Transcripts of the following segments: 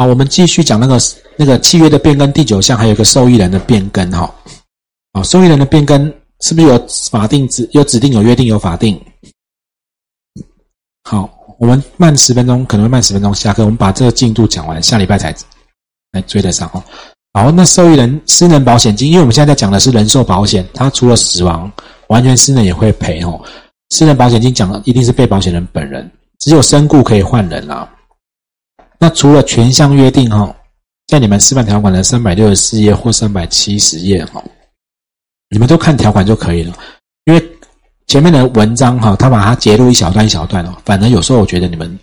好，我们继续讲那个那个契约的变更第九项，还有一个受益人的变更哈。好，受益人的变更是不是有法定指有指定有约定有法定？好，我们慢十分钟，可能会慢十分钟下课。我们把这个进度讲完，下礼拜才来追得上哦。好，那受益人私人保险金，因为我们现在在讲的是人寿保险，它除了死亡，完全私人也会赔哦。私人保险金讲的一定是被保险人本人，只有身故可以换人啦。那除了全项约定哈，在你们示范条款的三百六十四页或三百七十页哈，你们都看条款就可以了。因为前面的文章哈，他把它截录一小段一小段哦，反正有时候我觉得你们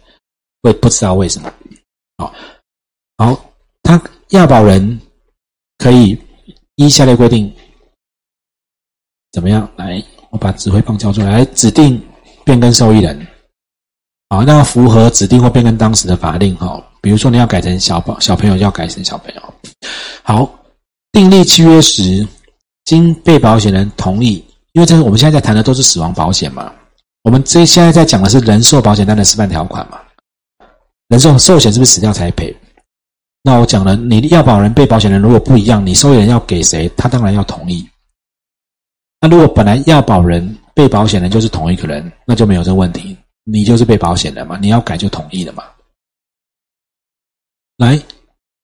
会不知道为什么。好，好，他要保人可以依下列规定怎么样？来，我把指挥棒交出来，指定变更受益人。好，那符合指定或变更当时的法令哈。比如说，你要改成小宝小朋友，要改成小朋友。好，订立契约时，经被保险人同意，因为这是我们现在在谈的都是死亡保险嘛。我们这现在在讲的是人寿保险单的示范条款嘛。人寿寿险是不是死掉才赔？那我讲了，你要保人、被保险人如果不一样，你受益人要给谁？他当然要同意。那如果本来要保人、被保险人就是同一个人，那就没有这问题，你就是被保险的嘛，你要改就同意了嘛。来，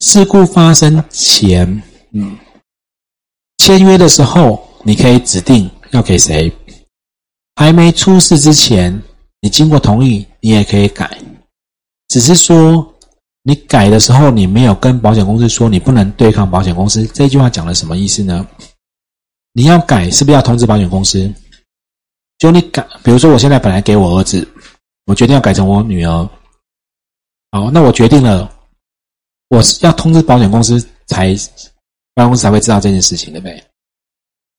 事故发生前，嗯，签约的时候，你可以指定要给谁；还没出事之前，你经过同意，你也可以改。只是说，你改的时候，你没有跟保险公司说你不能对抗保险公司。这句话讲了什么意思呢？你要改，是不是要通知保险公司？就你改，比如说，我现在本来给我儿子，我决定要改成我女儿。好，那我决定了。我是要通知保险公司才，保险公司才会知道这件事情，对不对？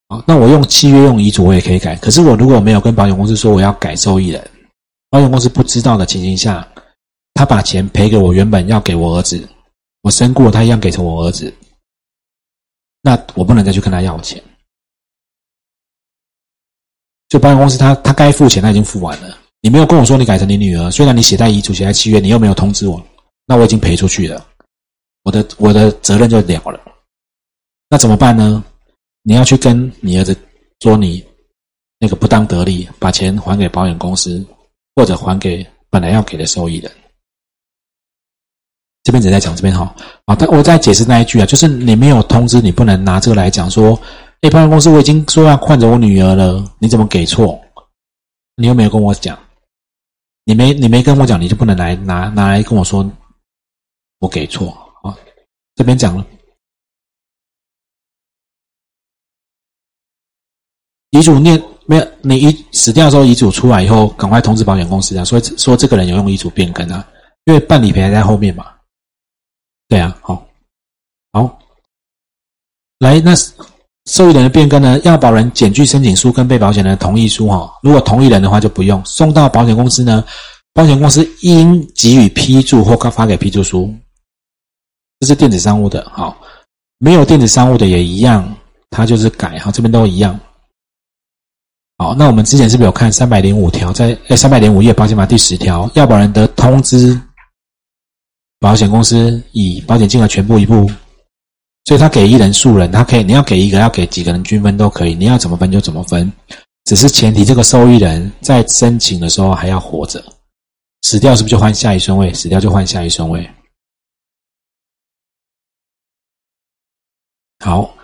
好，那我用契约用遗嘱我也可以改。可是我如果没有跟保险公司说我要改受益人，保险公司不知道的情形下，他把钱赔给我原本要给我儿子，我身故他一样给成我儿子，那我不能再去跟他要钱。就保险公司他他该付钱他已经付完了，你没有跟我说你改成你女儿，虽然你写在遗嘱写在契约，你又没有通知我，那我已经赔出去了。我的我的责任就了了，那怎么办呢？你要去跟你儿子说你那个不当得利，把钱还给保险公司，或者还给本来要给的受益人。这边只在讲这边哈，啊，但我再解释那一句啊，就是你没有通知，你不能拿这个来讲说，哎，保险公司我已经说要换着我女儿了，你怎么给错？你又没有跟我讲，你没你没跟我讲，你就不能来拿拿来跟我说我给错啊。这边讲了，遗嘱念没有？你遗死掉的时候，遗嘱出来以后，赶快通知保险公司啊，说说这个人有用遗嘱变更啊，因为办理赔还在后面嘛。对啊，好，好，来，那受益人的变更呢？要保人检具申请书跟被保险人同意书哈，如果同意人的话就不用送到保险公司呢，保险公司应给予批注或发给批注书。这是电子商务的，好，没有电子商务的也一样，它就是改哈，这边都一样。好，那我们之前是不是有看三百零五条，在哎三百零五页保险法第十条，要保人的通知保险公司以保险金额全部一部，所以他给一人数人，他可以你要给一个，要给几个人均分都可以，你要怎么分就怎么分，只是前提这个受益人在申请的时候还要活着，死掉是不是就换下一顺位？死掉就换下一顺位。好，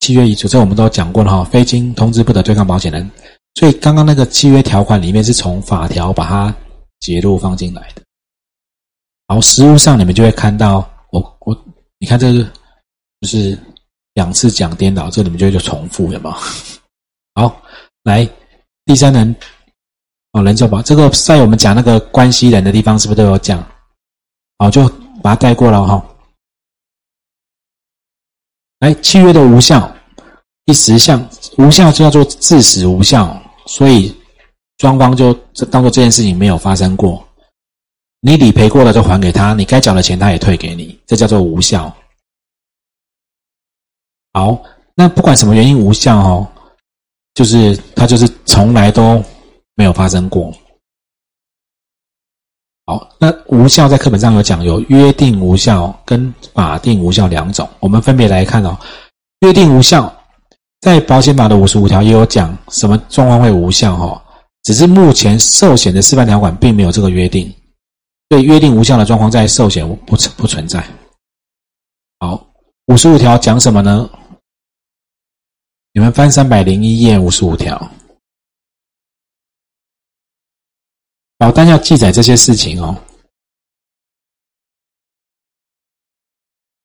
契约遗嘱这我们都讲过了哈，非经通知不得对抗保险人。所以刚刚那个契约条款里面是从法条把它截录放进来的。然后实物上你们就会看到，我我你看这个就是两次讲颠倒，这里面就就重复了嘛？好，来第三人哦，人寿保这个在我们讲那个关系人的地方是不是都有讲？好，就把它带过了哈。来，契约的无效，第十项无效就叫做致死无效，所以双方就当做这件事情没有发生过。你理赔过了就还给他，你该缴的钱他也退给你，这叫做无效。好，那不管什么原因无效哦，就是它就是从来都没有发生过。好，那无效在课本上有讲，有约定无效跟法定无效两种，我们分别来看哦。约定无效，在保险法的五十五条也有讲，什么状况会无效哈？只是目前寿险的示范条款并没有这个约定，对约定无效的状况在寿险不存不存在。好，五十五条讲什么呢？你们翻三百零一页五十五条。保单要记载这些事情哦，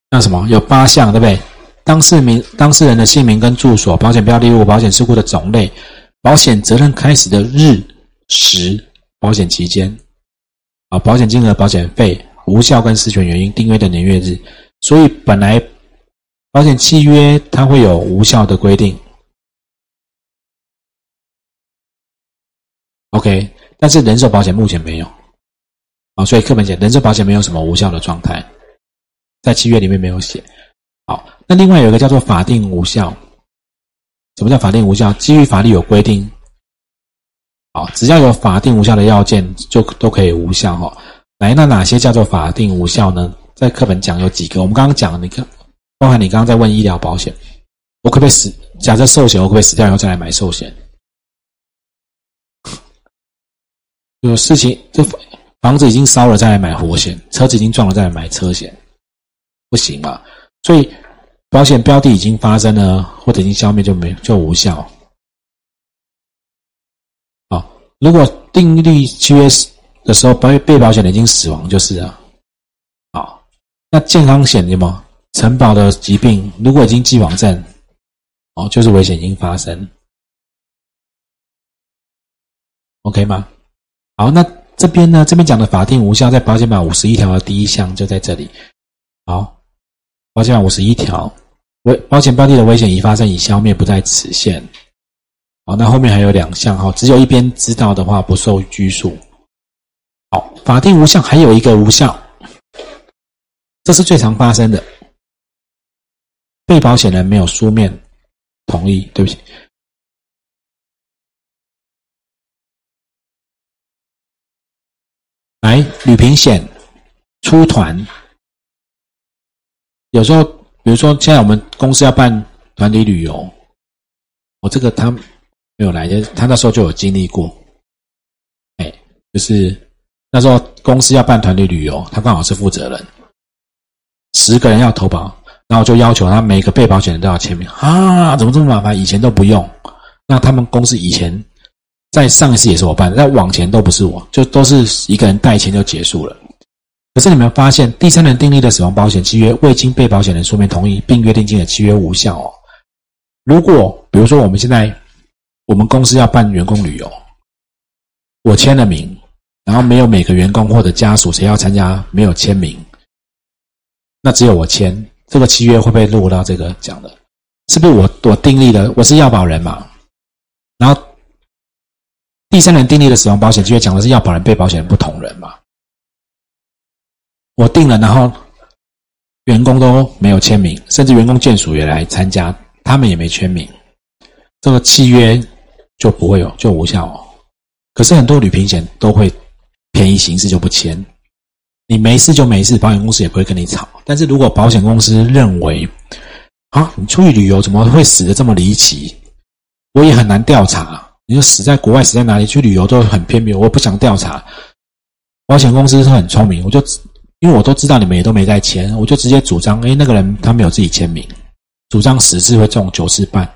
那什么有八项对不对？当事名、当事人的姓名跟住所、保险标的物、保险事故的种类、保险责任开始的日时、保险期间啊、保险金额、保险费、无效跟失权原因、订约的年月日。所以本来保险契约它会有无效的规定，OK。但是人寿保险目前没有，啊，所以课本写人寿保险没有什么无效的状态，在契约里面没有写。好，那另外有一个叫做法定无效，什么叫法定无效？基于法律有规定，好，只要有法定无效的要件，就都可以无效哈。来，那哪些叫做法定无效呢？在课本讲有几个，我们刚刚讲，你看，包含你刚刚在问医疗保险，我可不可以死？假设寿险，我可不可以死掉以后再来买寿险？有事情，这房子已经烧了再来买火险，车子已经撞了再来买车险，不行嘛？所以保险标的已经发生了，或者已经消灭就没就无效。好，如果订立契约的时候被被保险人已经死亡，就是啊。好，那健康险有吗？承保的疾病如果已经既往症，哦，就是危险已经发生，OK 吗？好，那这边呢？这边讲的法定无效，在保险法五十一条的第一项就在这里。好，保险法五十一条，危保险标的的危险已发生，已消灭，不在此限。好，那后面还有两项哈，只有一边知道的话，不受拘束。好，法定无效还有一个无效，这是最常发生的，被保险人没有书面同意，对不起。来旅平险出团，有时候，比如说现在我们公司要办团体旅游，我这个他没有来，他那时候就有经历过，哎，就是那时候公司要办团体旅游，他刚好是负责人，十个人要投保，然后就要求他每个被保险人都要签名啊，怎么这么麻烦？以前都不用，那他们公司以前。在上一次也是我办，在往前都不是我，就都是一个人代签就结束了。可是你们发现，第三人订立的死亡保险契约未经被保险人书面同意并约定金的契约无效哦。如果比如说我们现在我们公司要办员工旅游，我签了名，然后没有每个员工或者家属谁要参加没有签名，那只有我签，这个契约会不会落到这个讲的？是不是我我订立的？我是要保人嘛，然后。第三人订立的死亡保险契约讲的是要保人、被保险人不同人嘛？我定了，然后员工都没有签名，甚至员工眷属也来参加，他们也没签名，这个契约就不会有就无效哦。可是很多旅平险都会便宜行事就不签，你没事就没事，保险公司也不会跟你吵。但是如果保险公司认为啊，你出去旅游怎么会死的这么离奇，我也很难调查。你说死在国外，死在哪里？去旅游都很偏僻，我不想调查。保险公司是很聪明，我就因为我都知道你们也都没在签，我就直接主张：哎，那个人他没有自己签名，主张十次会中九次半，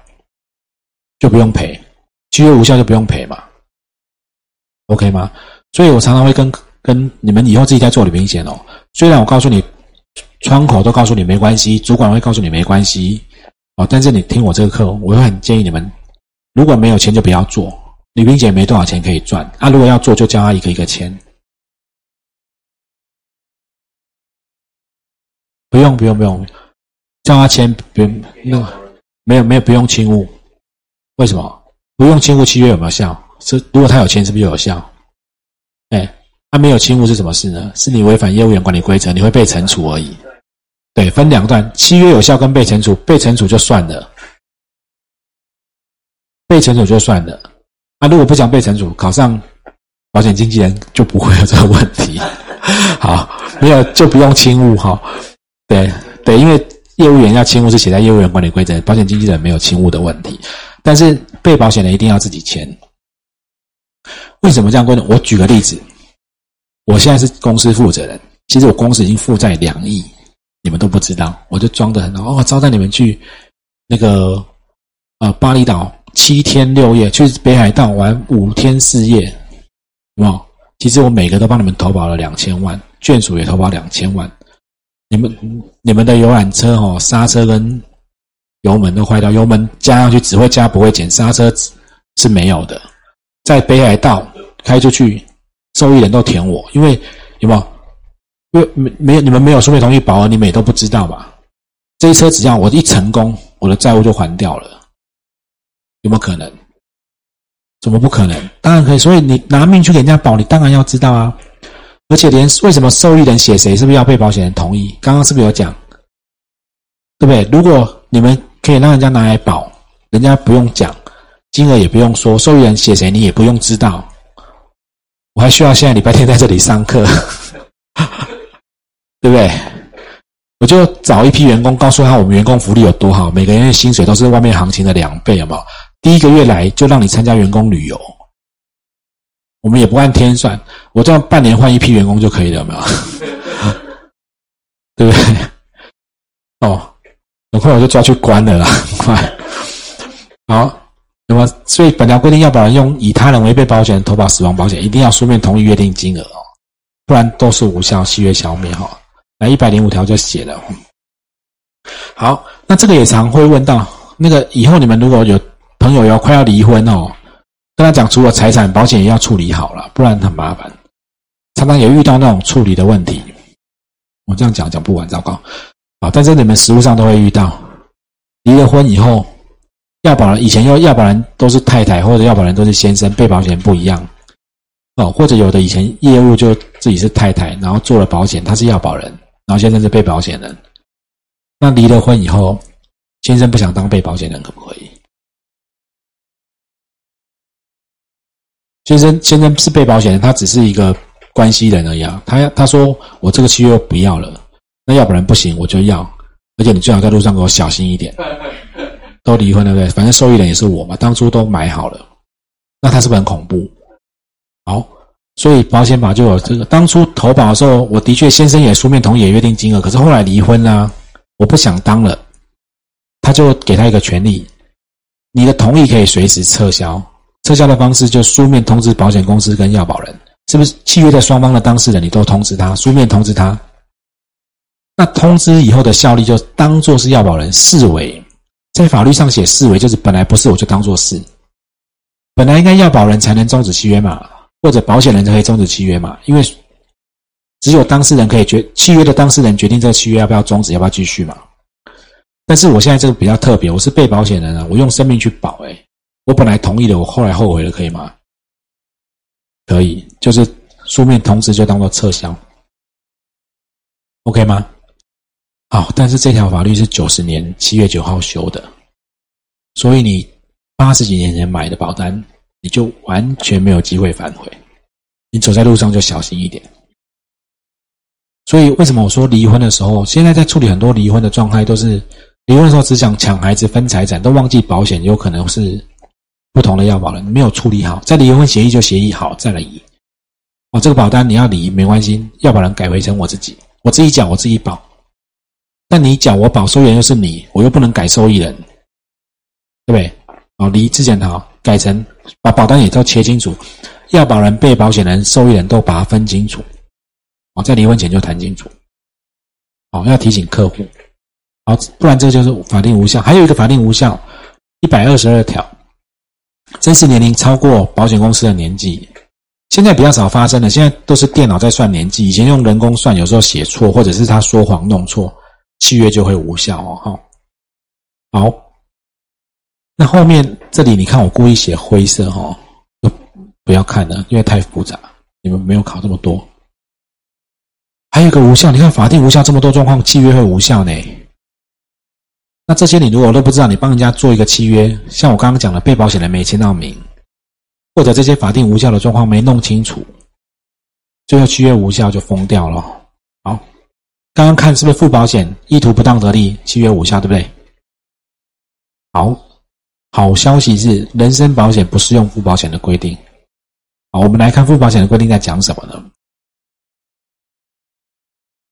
就不用赔，契约无效就不用赔嘛，OK 吗？所以我常常会跟跟你们以后自己在做旅行险哦。虽然我告诉你，窗口都告诉你没关系，主管会告诉你没关系哦，但是你听我这个课，我会很建议你们。如果没有钱就不要做，李冰姐没多少钱可以赚啊！如果要做，就叫她一个一个签。不用不用不用，叫他签不用，没有没有不用亲误。为什么不用亲误？契约有没有效？是如果他有签，是不是就有效？他没有亲误是什么事呢？是你违反业务员管理规则，你会被惩处而已。对，分两段，契约有效跟被惩处，被惩处就算了。被惩处就算了，那如果不想被惩处，考上保险经纪人就不会有这个问题。好，没有就不用清误哈。对对，因为业务员要清误是写在业务员管理规则，保险经纪人没有清误的问题，但是被保险人一定要自己签。为什么这样规定？我举个例子，我现在是公司负责人，其实我公司已经负债两亿，你们都不知道，我就装的很好哦，招待你们去那个呃巴厘岛七天六夜，去北海道玩五天四夜，哇？其实我每个都帮你们投保了两千万，眷属也投保两千万。你们你们的游览车哦，刹车跟油门都坏掉，油门加上去只会加不会减，刹车是没有的。在北海道开出去，受益人都填我，因为有没有？因为没没有你们没有书面同意保额，你们也都不知道嘛。这一车只要我一成功，我的债务就还掉了，有没有可能？怎么不可能？当然可以。所以你拿命去给人家保，你当然要知道啊。而且连为什么受益人写谁，是不是要被保险人同意？刚刚是不是有讲？对不对？如果你们可以让人家拿来保，人家不用讲，金额也不用说，受益人写谁你也不用知道。我还需要现在礼拜天在这里上课，对不对？我就找一批员工，告诉他我们员工福利有多好，每个人的薪水都是外面行情的两倍，有没有？第一个月来就让你参加员工旅游。我们也不按天算，我这样半年换一批员工就可以了，有没有？对不对？哦，很快我就抓去关了啦，很快。好，那么所以本条规定要保人用以他人为被保险人投保死亡保险，一定要书面同意约定金额哦，不然都是无效，契约消灭哈。来一百零五条就写了。好，那这个也常会问到，那个以后你们如果有朋友要快要离婚哦。跟他讲，除了财产保险也要处理好了，不然很麻烦。常常也遇到那种处理的问题。我这样讲讲不完，糟糕。啊，但是你们实务上都会遇到，离了婚以后，要保人以前要要保人都是太太，或者要保人都是先生，被保险不一样。哦，或者有的以前业务就自己是太太，然后做了保险，他是要保人，然后先生是被保险人。那离了婚以后，先生不想当被保险人，可不可以？先生，先生是被保险人，他只是一个关系人而已啊。他他说我这个契约不要了，那要不然不行，我就要。而且你最好在路上给我小心一点。都离婚了，对不对？反正受益人也是我嘛，当初都买好了，那他是不是很恐怖？好，所以保险法就有这个。当初投保的时候，我的确先生也书面同意也约定金额，可是后来离婚啦，我不想当了，他就给他一个权利，你的同意可以随时撤销。撤销的方式就书面通知保险公司跟要保人，是不是契约的双方的当事人你都通知他，书面通知他？那通知以后的效力就当做是要保人视为，在法律上写视为就是本来不是我就当做是，本来应该要保人才能终止契约嘛，或者保险人才可以终止契约嘛，因为只有当事人可以决契约的当事人决定这个契约要不要终止，要不要继续嘛。但是我现在这个比较特别，我是被保险人啊，我用生命去保，哎。我本来同意的，我后来后悔了，可以吗？可以，就是书面通知就当做撤销，OK 吗？好，但是这条法律是九十年七月九号修的，所以你八十几年前买的保单，你就完全没有机会反悔，你走在路上就小心一点。所以为什么我说离婚的时候，现在在处理很多离婚的状态，都是离婚的时候只想抢孩子分财产，都忘记保险有可能是。不同的要保人没有处理好，在离婚协议就协议好再来移。哦，这个保单你要离没关系，要保人改回成我自己，我自己缴我自己保。但你缴我保，受益人又是你，我又不能改受益人，对不对？好，离之前好改成把保单也都切清楚，要保人、被保险人、受益人都把它分清楚。哦，在离婚前就谈清楚。哦，要提醒客户。好，不然这就是法定无效。还有一个法定无效，一百二十二条。真实年龄超过保险公司的年纪，现在比较少发生了。现在都是电脑在算年纪，以前用人工算，有时候写错，或者是他说谎弄错，契约就会无效哦。好，那后面这里你看，我故意写灰色哈，就不要看了，因为太复杂。你们没有考这么多，还有一个无效，你看法定无效这么多状况，契约会无效呢。那这些你如果都不知道，你帮人家做一个契约，像我刚刚讲的，被保险人没签到名，或者这些法定无效的状况没弄清楚，最后契约无效就封掉了。刚刚看是不是附保险意图不当得利，契约无效，对不对？好，好消息是人身保险不适用附保险的规定。好，我们来看附保险的规定在讲什么呢？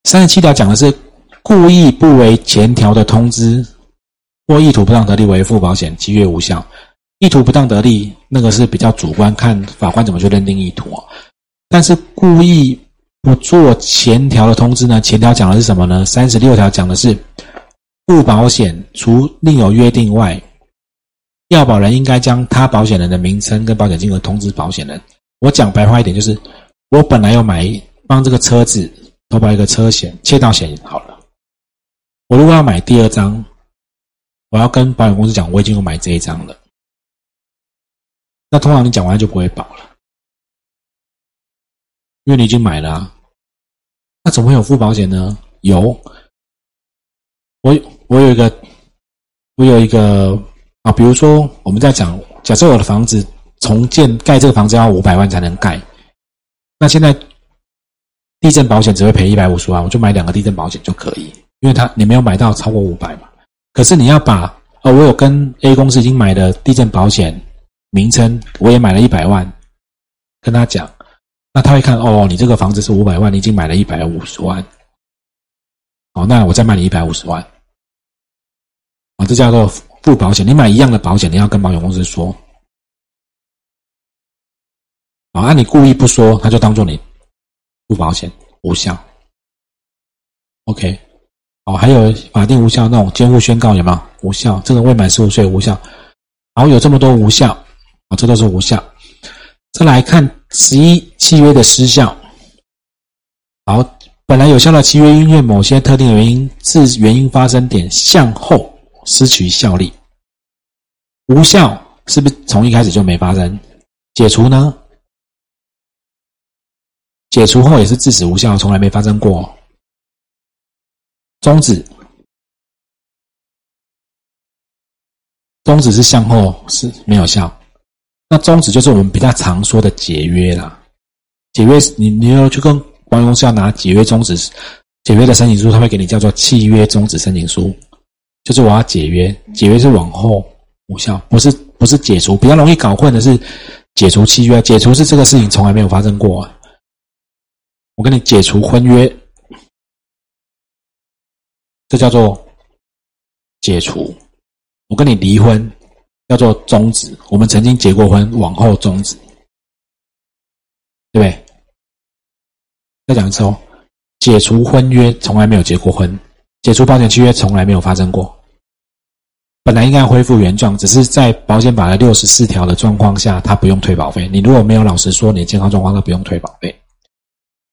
三十七条讲的是故意不为前条的通知或意图不当得利为附保险，契约无效。意图不当得利，那个是比较主观，看法官怎么去认定意图啊。但是故意不做前条的通知呢？前条讲的是什么呢？三十六条讲的是不保险除另有约定外，要保人应该将他保险人的名称跟保险金额通知保险人。我讲白话一点，就是我本来要买帮这个车子投保一个车险，窃盗险好了。我如果要买第二张，我要跟保险公司讲，我已经有买这一张了。那通常你讲完就不会保了，因为你已经买了。那怎么会有附保险呢？有，我我有一个，我有一个啊，比如说我们在讲，假设我的房子重建盖这个房子要五百万才能盖，那现在地震保险只会赔一百五十万，我就买两个地震保险就可以，因为他你没有买到超过五百嘛。可是你要把哦，我有跟 A 公司已经买的地震保险。名称我也买了一百万，跟他讲，那他会看哦，你这个房子是五百万，你已经买了一百五十万，哦，那我再卖你一百五十万，啊，这叫做附保险。你买一样的保险，你要跟保险公司说，啊，那你故意不说，他就当做你附保险无效。OK，哦，还有法定无效那种监护宣告有没有无效？这个未满十五岁无效，然后有这么多无效。啊，这都是无效。再来看十一契约的失效。好，本来有效的契约，因为某些特定的原因，自原因发生点向后失去效力。无效是不是从一开始就没发生？解除呢？解除后也是自始无效，从来没发生过。终止，终止是向后是没有效。那终止就是我们比较常说的解约啦。解约，你你要去跟保险公司要拿解约终止解约的申请书，他会给你叫做契约终止申请书，就是我要解约，解约是往后无效，不是不是解除。比较容易搞混的是解除契约，解除是这个事情从来没有发生过。我跟你解除婚约，这叫做解除。我跟你离婚。叫做终止，我们曾经结过婚，往后终止，对不对？再讲一次哦，解除婚约从来没有结过婚，解除保险契约从来没有发生过。本来应该恢复原状，只是在保险法的六十四条的状况下，他不用退保费。你如果没有老实说你的健康状况，他不用退保费。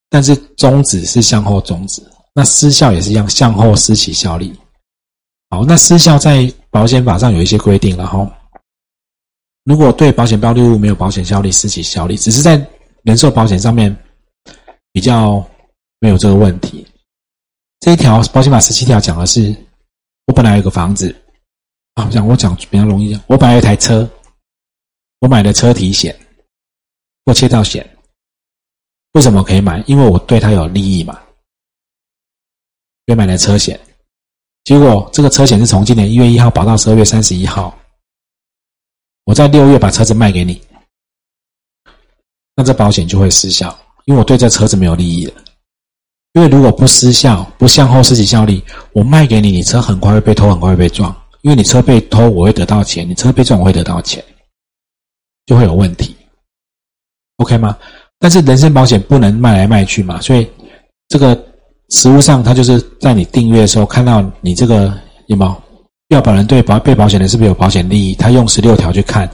但是终止是向后终止，那失效也是一样，向后失起效力。好，那失效在保险法上有一些规定了哈。如果对保险标的物没有保险效力，失起效力，只是在人寿保险上面比较没有这个问题。这一条保险法十七条讲的是，我本来有个房子啊，讲我讲比较容易，我本来有一台车，我买了车体险或窃盗险，为什么可以买？因为我对他有利益嘛，所以买了车险。结果这个车险是从今年一月一号保到十二月三十一号。我在六月把车子卖给你，那这保险就会失效，因为我对这车子没有利益了。因为如果不失效，不向后失起效力，我卖给你，你车很快会被偷，很快会被撞。因为你车被偷，我会得到钱；你车被撞，我会得到钱，就会有问题。OK 吗？但是人身保险不能卖来卖去嘛，所以这个实物上，它就是在你订阅的时候看到你这个有没有？要保人对保被保险人是不是有保险利益？他用十六条去看，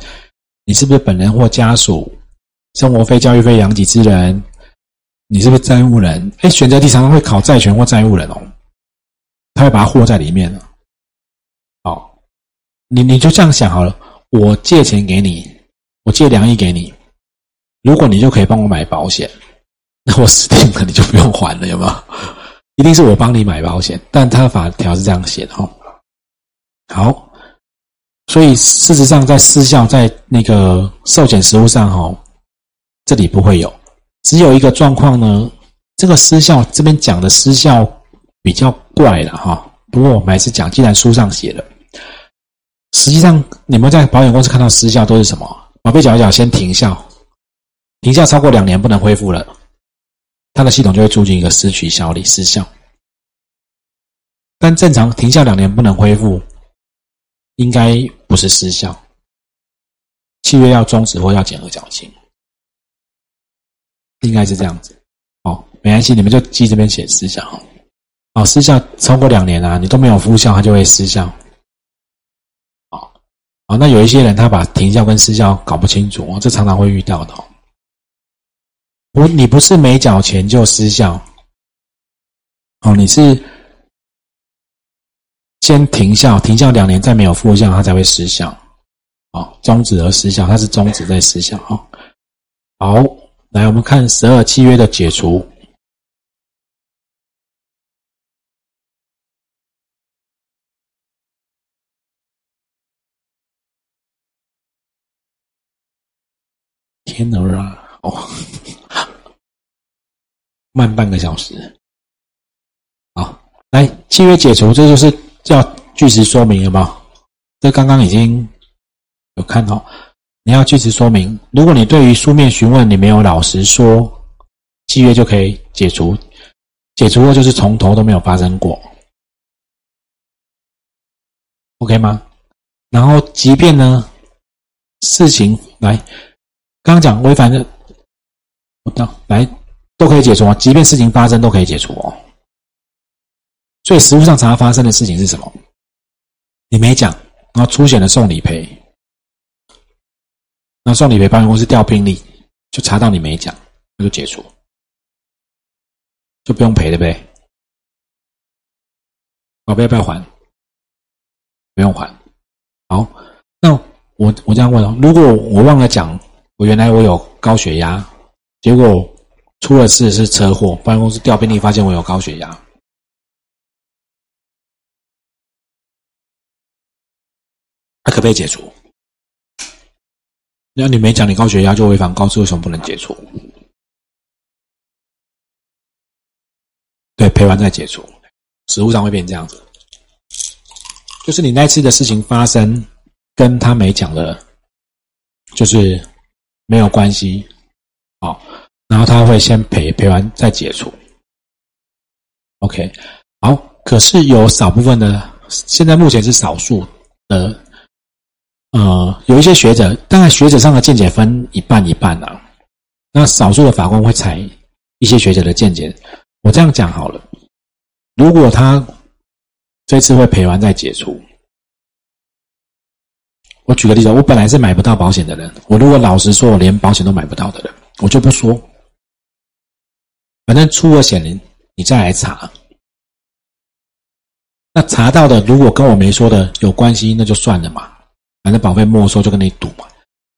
你是不是本人或家属、生活费、教育费、养己之人，你是不是债务人？哎，选择题常常会考债权或债务人哦，他会把它和在里面的。好，你你就这样想好了，我借钱给你，我借两亿给你，如果你就可以帮我买保险，那我死定了，你就不用还了，有没有？一定是我帮你买保险，但他法条是这样写的哦。好，所以事实上，在失效在那个寿险实务上，哈，这里不会有，只有一个状况呢。这个失效这边讲的失效比较怪了哈。不过我们还是讲，既然书上写了，实际上你们在保险公司看到失效都是什么？宝贝讲一讲，先停效，停效超过两年不能恢复了，它的系统就会出现一个失去效力失效。但正常停效两年不能恢复。应该不是失效，契约要终止或要减额缴清，应该是这样子。哦，没关系，你们就记这边写失效。哦，失效超过两年啊，你都没有复效，它就会失效。哦，哦，那有一些人他把停效跟失效搞不清楚，哦，这常常会遇到的。不，你不是没缴钱就失效。哦，你是。先停效，停效两年再没有复效，它才会失效。哦，终止而失效，它是终止再失效。哦，好，来我们看十二契约的解除。天儿啊，哦，慢半个小时。好，来契约解除，这就是。叫据实说明有没有？这刚刚已经有看到。你要据实说明，如果你对于书面询问你没有老实说，契约就可以解除。解除后就是从头都没有发生过，OK 吗？然后即便呢事情来，刚刚讲违反的，我到来都可以解除啊。即便事情发生都可以解除哦。所以实物上常常发生的事情是什么？你没讲，然后出险了送理赔，那送理赔保险公司调病历，就查到你没讲，那就解除，就不用赔了呗。宝贝要不要还？不用还。好，那我我这样问哦，如果我忘了讲，我原来我有高血压，结果出了事是车祸，保险公司调病历发现我有高血压。被解除？那你没讲，你高血压就违反告知，为什么不能解除？对，赔完再解除，实物上会变这样子。就是你那次的事情发生，跟他没讲的，就是没有关系。好，然后他会先赔，赔完再解除。OK，好。可是有少部分的，现在目前是少数的。呃，有一些学者，当然学者上的见解分一半一半啊。那少数的法官会采一些学者的见解。我这样讲好了，如果他这次会赔完再解除，我举个例子，我本来是买不到保险的人，我如果老实说，我连保险都买不到的人，我就不说，反正出了险，你你再来查。那查到的如果跟我没说的有关系，那就算了嘛。反正保费没收就跟你赌嘛，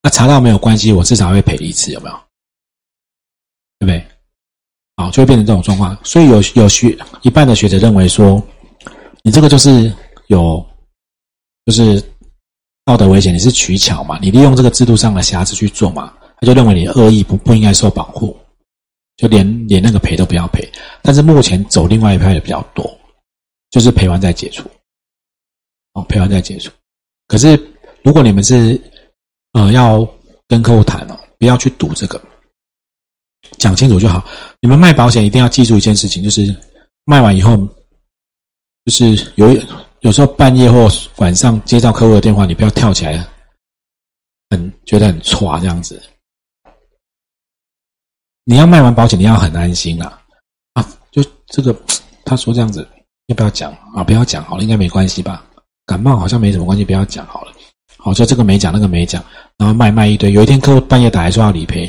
那查到没有关系，我至少会赔一次，有没有？对不对？好，就会变成这种状况。所以有有学一半的学者认为说，你这个就是有就是道德危险，你是取巧嘛，你利用这个制度上的瑕疵去做嘛，他就认为你恶意不不应该受保护，就连连那个赔都不要赔。但是目前走另外一派的比较多，就是赔完再解除，哦，赔完再解除，可是。如果你们是，呃，要跟客户谈哦，不要去赌这个，讲清楚就好。你们卖保险一定要记住一件事情，就是卖完以后，就是有有时候半夜或晚上接到客户的电话，你不要跳起来，很觉得很歘这样子。你要卖完保险，你要很安心啊啊！就这个，他说这样子，要不要讲啊？不要讲好了，应该没关系吧？感冒好像没什么关系，不要讲好了。好，就这个没讲，那个没讲，然后卖卖一堆。有一天客户半夜打来说要理赔，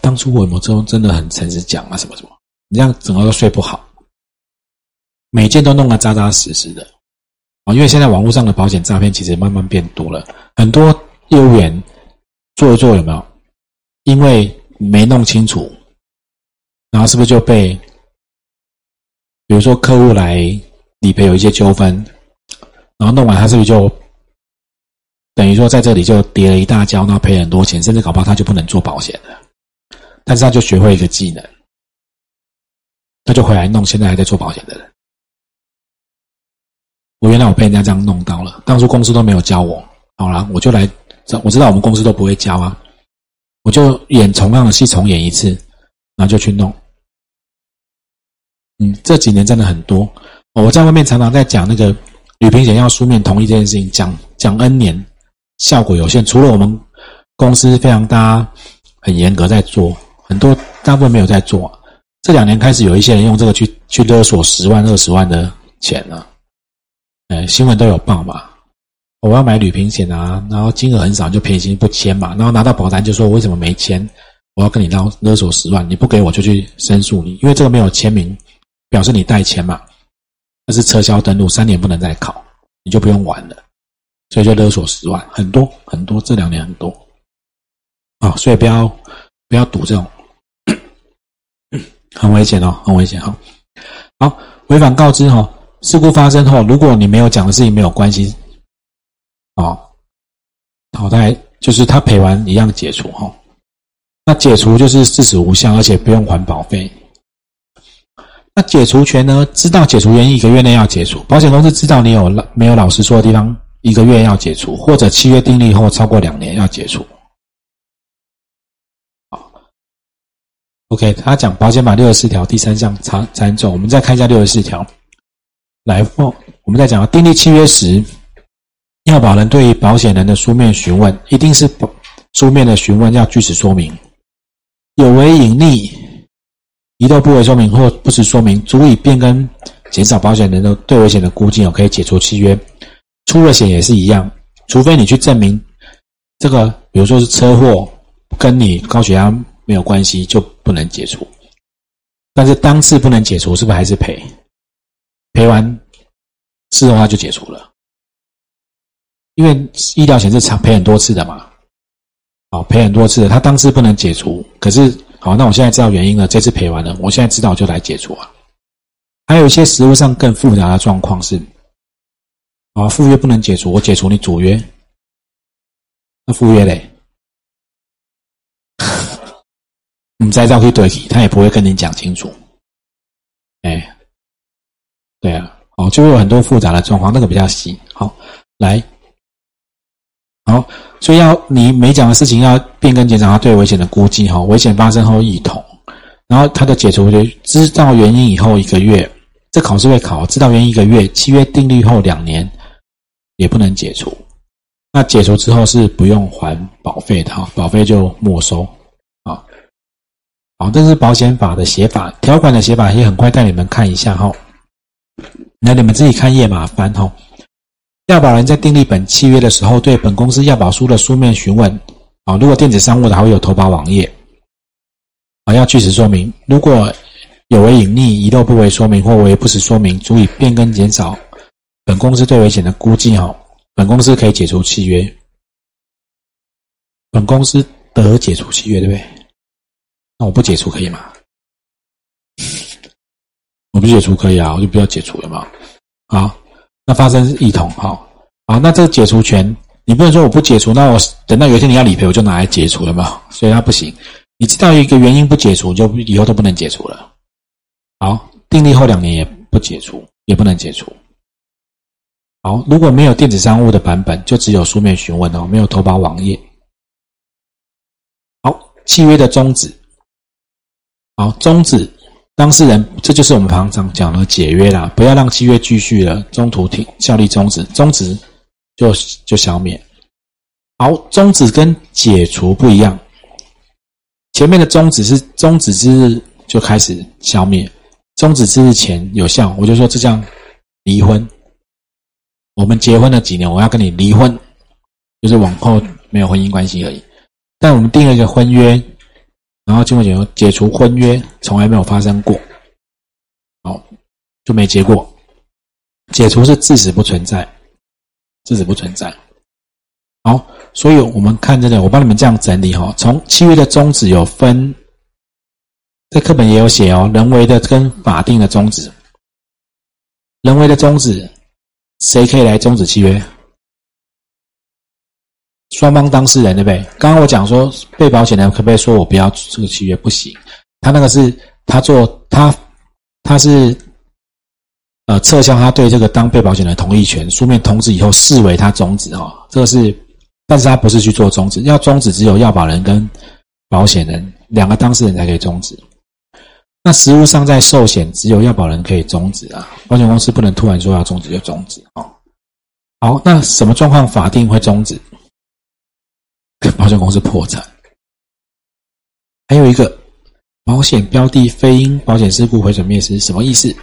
当初我有真真的很诚实讲啊，什么什么，你这样整个都睡不好。每件都弄得扎扎实实的，啊，因为现在网络上的保险诈骗其实慢慢变多了，很多业务员做一做有没有？因为没弄清楚，然后是不是就被，比如说客户来理赔有一些纠纷，然后弄完他是不是就？等于说在这里就跌了一大跤，那赔很多钱，甚至搞不好他就不能做保险了。但是他就学会一个技能，他就回来弄现在还在做保险的人。我原来我被人家这样弄到了，当初公司都没有教我，好了，我就来，我知道我们公司都不会教啊，我就演同样的戏重演一次，然后就去弄。嗯，这几年真的很多，我在外面常常在讲那个旅平险要书面同意这件事情，讲讲 N 年，效果有限。除了我们公司非常大，很严格在做，很多大部分没有在做。这两年开始有一些人用这个去去勒索十万、二十万的钱了。呃，新闻都有报嘛。我要买旅平险啊，然后金额很少，就便宜不签嘛。然后拿到保单就说为什么没签？我要跟你捞勒索十万，你不给我就去申诉你，因为这个没有签名，表示你代签嘛。那是撤销登录，三年不能再考，你就不用玩了。所以就勒索十万，很多很多，这两年很多。啊，所以不要不要赌这种，很危险哦，很危险哈。好，违反告知哈。事故发生后，如果你没有讲的事情没有关系，哦，好，概就是他赔完一样解除哈。那解除就是事实无效，而且不用还保费。那解除权呢？知道解除原因一个月内要解除，保险公司知道你有没有老实说的地方，一个月要解除，或者契约订立后超过两年要解除。好，OK，他讲保险法六十四条第三项查查重，我们再看一下六十四条。来哦，我们在讲订立契约时，要保人对保险人的书面询问，一定是书面的询问，要据实说明。有违隐匿、遗漏不为说明或不实说明，足以变更、减少保险人的对危险的估计哦，可以解除契约。出了险也是一样，除非你去证明这个，比如说是车祸，跟你高血压没有关系，就不能解除。但是当次不能解除，是不是还是赔？赔完是的话就解除了，因为医疗险是常赔很多次的嘛，好赔很多次的，他当时不能解除，可是好，那我现在知道原因了，这次赔完了，我现在知道就来解除啊。还有一些实物上更复杂的状况是，啊，赴约不能解除，我解除你主约，那赴约嘞，你再绕去对，他也不会跟你讲清楚，哎。对啊，哦，就会有很多复杂的状况，那个比较细。好，来，好，所以要你每讲的事情要变更检查他对危险的估计，哈，危险发生后一同，然后他的解除就知道原因以后一个月，这考试会考，知道原因一个月，契约订立后两年也不能解除，那解除之后是不用还保费的，哈，保费就没收，啊，好，这是保险法的写法，条款的写法也很快带你们看一下，哈。那你们自己看页码翻哈。要保人在订立本契约的时候，对本公司要保书的书面询问啊，如果电子商务的还会有投保网页啊，要据实说明。如果有违隐匿、遗漏不为说明或为不实说明，足以变更减少本公司对危险的估计哈，本公司可以解除契约。本公司得解除契约，对不对？那我不解除可以吗？我不解除可以啊，我就不要解除了嘛。好，那发生异同，好，好，那这个解除权，你不能说我不解除，那我等到有一天你要理赔，我就拿来解除了嘛。所以它不行。你知道一个原因不解除，就以后都不能解除了。好，订立后两年也不解除，也不能解除。好，如果没有电子商务的版本，就只有书面询问哦，没有投保网页。好，契约的终止。好，终止。当事人，这就是我们常常讲的解约啦，不要让契约继续了，中途停效力终止，终止就就消灭。好，终止跟解除不一样，前面的终止是终止之日就开始消灭，终止之日前有效，我就说这叫离婚。我们结婚了几年，我要跟你离婚，就是往后没有婚姻关系而已。但我们定了一个婚约。然后经过解除解除婚约，从来没有发生过，好就没结过。解除是自始不存在，自始不存在。好，所以我们看这个，我帮你们这样整理哈。从契约的终止有分，在课本也有写哦，人为的跟法定的终止。人为的终止，谁可以来终止契约？双方当事人对不对？刚刚我讲说被保险人可不可以说我不要这个契约？不行，他那个是他做他他是呃撤销他对这个当被保险人同意权，书面通知以后视为他终止哈，这个是，但是他不是去做终止，要终止只有要保人跟保险人两个当事人才可以终止。那实物上在寿险，只有要保人可以终止啊，保险公司不能突然说要终止就终止哦。好，那什么状况法定会终止？保险公司破产。还有一个，保险标的非因保险事故毁损灭失，什么意思？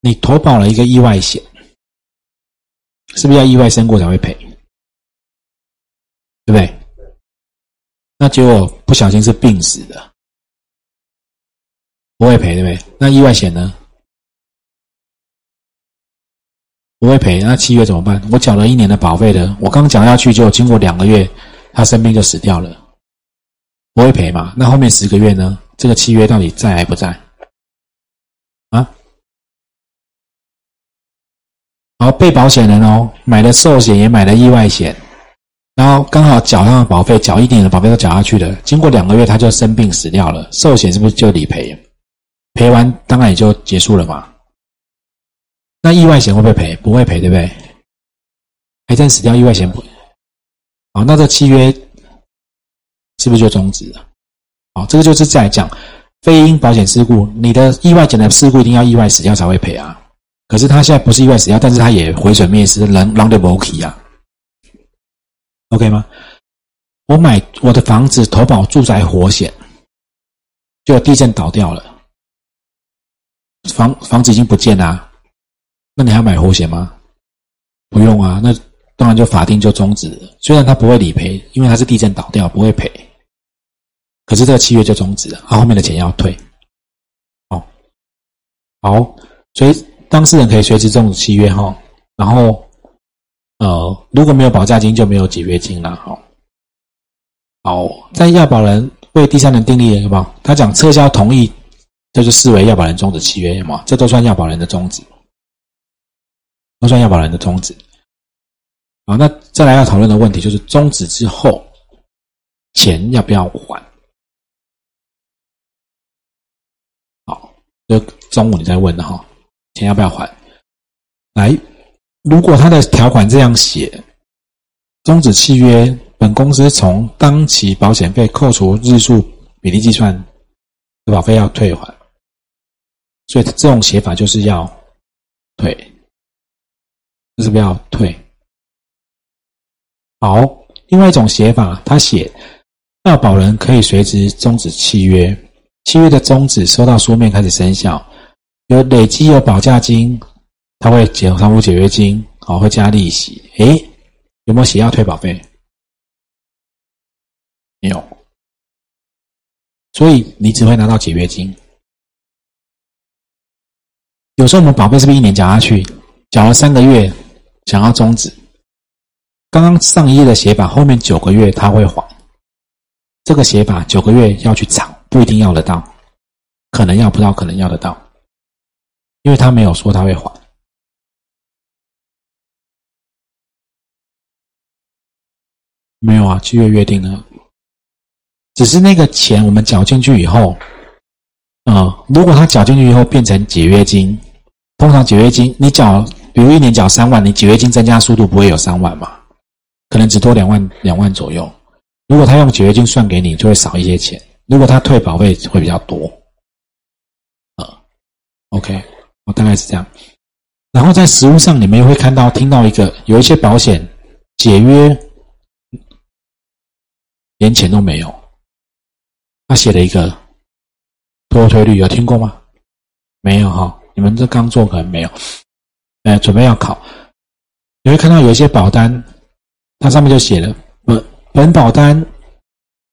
你投保了一个意外险，是不是要意外身故才会赔？对不对？那结果不小心是病死的，不会赔，对不对？那意外险呢？不会赔，那契约怎么办？我缴了一年的保费的，我刚缴下去就经过两个月，他生病就死掉了，不会赔嘛？那后面十个月呢？这个契约到底在还不在？啊？好，被保险人哦，买了寿险也买了意外险，然后刚好缴上保费，缴一年的保费都缴下去了，经过两个月他就生病死掉了，寿险是不是就理赔？赔完当然也就结束了嘛。那意外险会不会赔？不会赔，对不对？癌症死掉，意外险不？好，那这契约是不是就终止了？好，这个就是在讲非因保险事故，你的意外险的事故一定要意外死掉才会赔啊。可是他现在不是意外死掉，但是他也毁损灭失，人狼的 OK 啊？OK 吗？我买我的房子投保住宅火险，就地震倒掉了，房房子已经不见了。那你还要买活险吗？不用啊，那当然就法定就终止。虽然他不会理赔，因为他是地震倒掉，不会赔。可是这个契约就终止了，他后面的钱要退。哦，好，所以当事人可以随时终止契约哈。然后，呃，如果没有保价金，就没有解约金了。好，好，在要保人为第三人订立有没有？他讲撤销同意，这就视为要保人终止契约，有没有？这都算要保人的终止。都算要保人的终止。好，那再来要讨论的问题就是终止之后，钱要不要还？好，就中午你在问的哈，钱要不要还？来，如果他的条款这样写，终止契约，本公司从当期保险费扣除日数比例计算，保费要退还。所以这种写法就是要退。是不是要退？好，另外一种写法，他写要保人可以随时终止契约，契约的终止收到书面开始生效，有累积有保价金，他会减偿付解约金，好会加利息。诶，有没有写要退保费？没有，所以你只会拿到解约金。有时候我们宝贝是不是一年缴下去，缴了三个月？想要终止，刚刚上一页的写法，后面九个月他会还。这个写法九个月要去偿，不一定要得到，可能要不到，可能要得到，因为他没有说他会还。没有啊，契约约定了，只是那个钱我们缴进去以后，啊，如果他缴进去以后变成解约金，通常解约金你缴。比如一年缴三万，你解约金增加速度不会有三万嘛？可能只多两万两万左右。如果他用解约金算给你，就会少一些钱。如果他退保费会比较多。啊，OK，我大概是这样。然后在实物上，你们也会看到、听到一个，有一些保险解约连钱都没有，他写了一个脱退率，有听过吗？没有哈，你们这刚做可能没有。哎，准备要考，你会看到有一些保单，它上面就写了本本保单